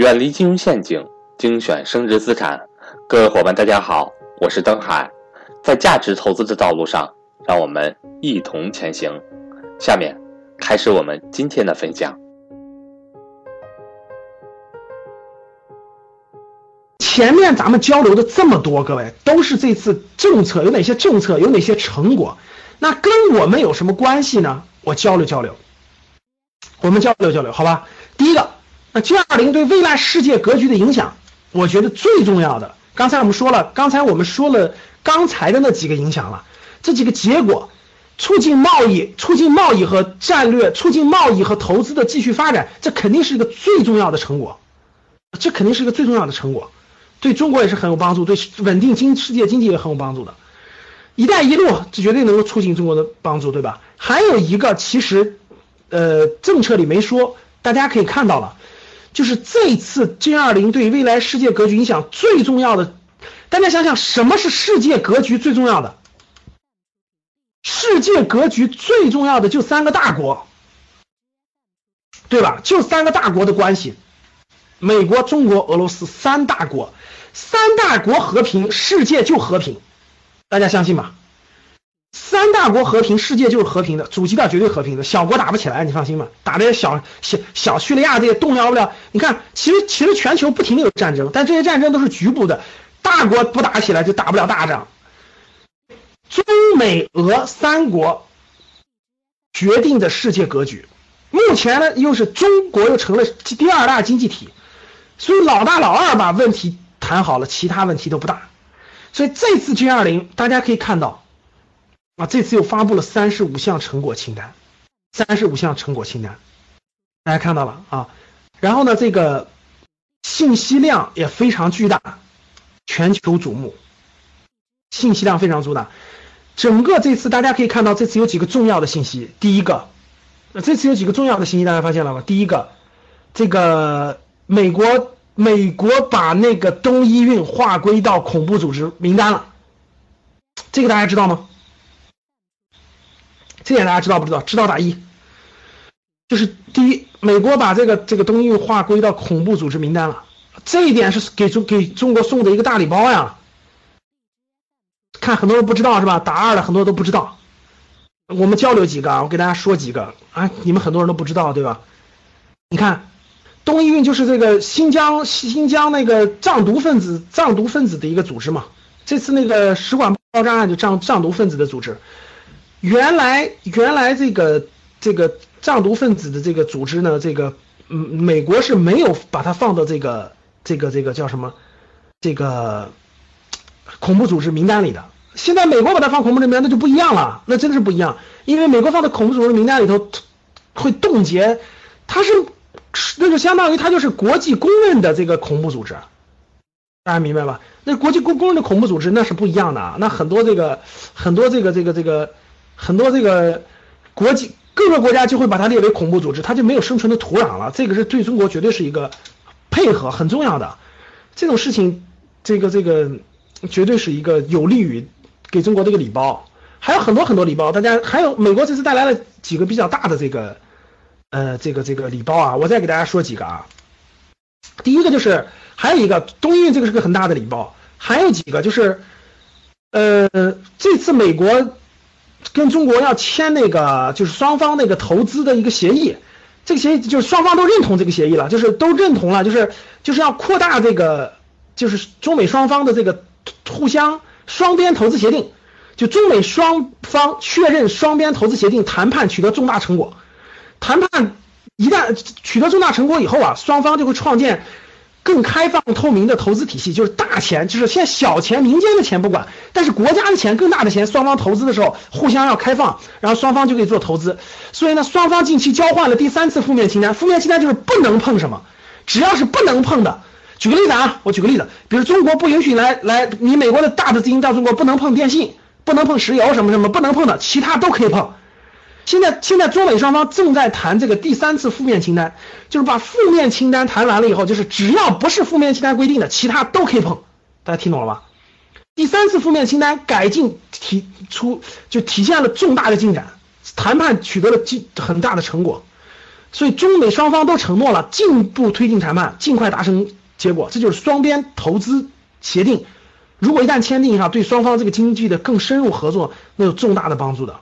远离金融陷阱，精选升值资产。各位伙伴，大家好，我是登海。在价值投资的道路上，让我们一同前行。下面开始我们今天的分享。前面咱们交流的这么多，各位都是这次政策有哪些政策，有哪些成果？那跟我们有什么关系呢？我交流交流，我们交流交流，好吧？第一个。那 G20 对未来世界格局的影响，我觉得最重要的，刚才我们说了，刚才我们说了刚才的那几个影响了，这几个结果，促进贸易、促进贸易和战略、促进贸易和投资的继续发展，这肯定是一个最重要的成果，这肯定是一个最重要的成果，对中国也是很有帮助，对稳定经世界经济也很有帮助的。一带一路这绝对能够促进中国的帮助，对吧？还有一个，其实，呃，政策里没说，大家可以看到了。就是这次 G20 对未来世界格局影响最重要的，大家想想什么是世界格局最重要的？世界格局最重要的就三个大国，对吧？就三个大国的关系，美国、中国、俄罗斯三大国，三大国和平，世界就和平，大家相信吗？三大国和平，世界就是和平的，主基调绝对和平的，小国打不起来，你放心吧。打这些小小小叙利亚这些动摇不了。你看，其实其实全球不停的有战争，但这些战争都是局部的，大国不打起来就打不了大仗。中美俄三国决定的世界格局，目前呢又是中国又成了第二大经济体，所以老大老二把问题谈好了，其他问题都不大。所以这次 G 二零大家可以看到。啊，这次又发布了三十五项成果清单，三十五项成果清单，大家看到了啊。然后呢，这个信息量也非常巨大，全球瞩目，信息量非常巨大。整个这次大家可以看到，这次有几个重要的信息。第一个，这次有几个重要的信息，大家发现了吗？第一个，这个美国美国把那个东伊运划归到恐怖组织名单了，这个大家知道吗？这点大家知道不知道？知道打一。就是第一，美国把这个这个东西划归到恐怖组织名单了，这一点是给中给中国送的一个大礼包呀。看很多人不知道是吧？打二的很多都不知道。我们交流几个啊，我给大家说几个啊，你们很多人都不知道对吧？你看，东伊运就是这个新疆新疆那个藏毒分子藏毒分子的一个组织嘛。这次那个使馆爆炸案就藏藏毒分子的组织。原来原来这个这个藏独分子的这个组织呢，这个嗯，美国是没有把它放到这个这个这个叫什么这个恐怖组织名单里的。现在美国把它放恐怖名单，那就不一样了，那真的是不一样。因为美国放在恐怖组织名单里头会冻结，它是那就相当于它就是国际公认的这个恐怖组织，大家明白吧？那国际公公认的恐怖组织那是不一样的啊，那很多这个很多这个这个这个。很多这个国际各个国家就会把它列为恐怖组织，它就没有生存的土壤了。这个是对中国绝对是一个配合很重要的这种事情，这个这个绝对是一个有利于给中国这个礼包。还有很多很多礼包，大家还有美国这次带来了几个比较大的这个呃这个这个礼包啊，我再给大家说几个啊。第一个就是还有一个东运，这个是个很大的礼包，还有几个就是呃这次美国。跟中国要签那个就是双方那个投资的一个协议，这个协议就是双方都认同这个协议了，就是都认同了，就是就是要扩大这个就是中美双方的这个互相双边投资协定，就中美双方确认双边投资协定谈判取得重大成果，谈判一旦取得重大成果以后啊，双方就会创建。更开放透明的投资体系，就是大钱，就是现在小钱、民间的钱不管，但是国家的钱、更大的钱，双方投资的时候互相要开放，然后双方就可以做投资。所以呢，双方近期交换了第三次负面清单，负面清单就是不能碰什么，只要是不能碰的。举个例子啊，我举个例子，比如中国不允许来来，你美国的大的资金到中国不能碰电信，不能碰石油什么什么不能碰的，其他都可以碰。现在，现在中美双方正在谈这个第三次负面清单，就是把负面清单谈完了以后，就是只要不是负面清单规定的，其他都可以碰。大家听懂了吧？第三次负面清单改进提出，就体现了重大的进展，谈判取得了进很大的成果。所以中美双方都承诺了进一步推进谈判，尽快达成结果，这就是双边投资协定。如果一旦签订哈，对双方这个经济的更深入合作，那有重大的帮助的。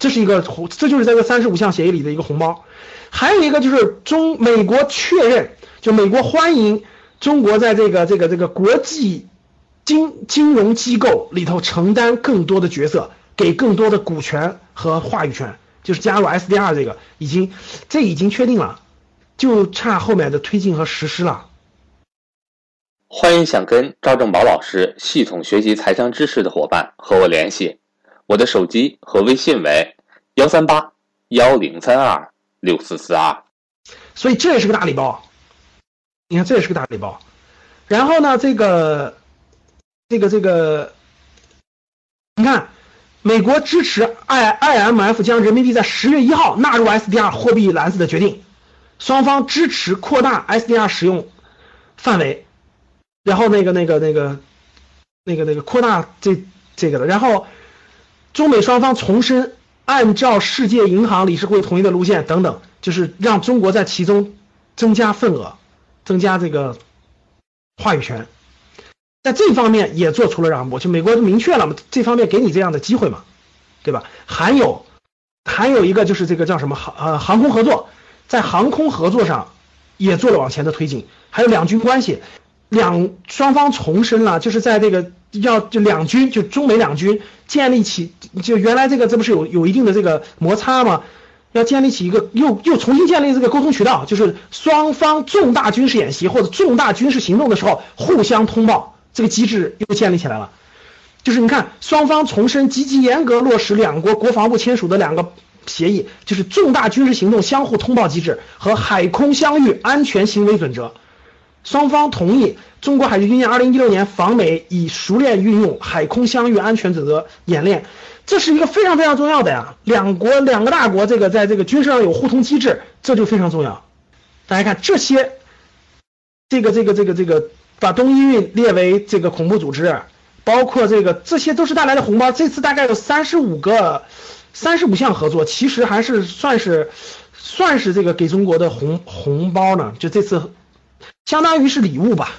这是一个红，这就是在这三十五项协议里的一个红包。还有一个就是中美国确认，就美国欢迎中国在这个这个这个国际金金融机构里头承担更多的角色，给更多的股权和话语权，就是加入 SDR 这个已经这已经确定了，就差后面的推进和实施了。欢迎想跟赵正宝老师系统学习财商知识的伙伴和我联系，我的手机和微信为幺三八幺零三二。六四四二，所以这也是个大礼包。你看，这也是个大礼包。然后呢，这个，这个，这个，你看，美国支持 I IMF 将人民币在十月一号纳入 SDR 货币篮子的决定，双方支持扩大 SDR 使用范围，然后那个、那个、那个、那个、那个扩大这这个的，然后中美双方重申。按照世界银行理事会统一的路线等等，就是让中国在其中增加份额，增加这个话语权，在这方面也做出了让步，就美国明确了嘛，这方面给你这样的机会嘛，对吧？还有还有一个就是这个叫什么航呃航空合作，在航空合作上也做了往前的推进，还有两军关系，两双方重申了，就是在这个。要就两军就中美两军建立起就原来这个这不是有有一定的这个摩擦吗？要建立起一个又又重新建立这个沟通渠道，就是双方重大军事演习或者重大军事行动的时候互相通报这个机制又建立起来了。就是你看双方重申积极严格落实两国国防部签署的两个协议，就是重大军事行动相互通报机制和海空相遇安全行为准则。双方同意中国海军军舰2016年访美，以熟练运用海空相遇安全准则演练，这是一个非常非常重要的呀。两国两个大国这个在这个军事上有互通机制，这就非常重要。大家看这些，这个这个这个这个把东伊运列为这个恐怖组织，包括这个这些都是带来的红包。这次大概有三十五个、三十五项合作，其实还是算是算是这个给中国的红红包呢。就这次。相当于是礼物吧，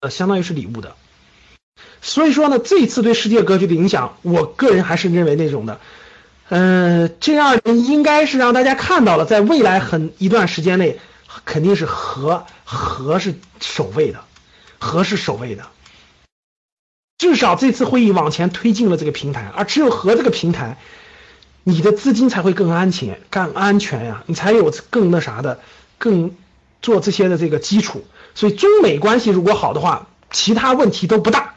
呃，相当于是礼物的，所以说呢，这一次对世界格局的影响，我个人还是认为那种的，嗯，G 二零应该是让大家看到了，在未来很一段时间内，肯定是和和是首位的，和是首位的，至少这次会议往前推进了这个平台，而只有和这个平台，你的资金才会更安全、更安全呀，你才有更那啥的，更。做这些的这个基础，所以中美关系如果好的话，其他问题都不大。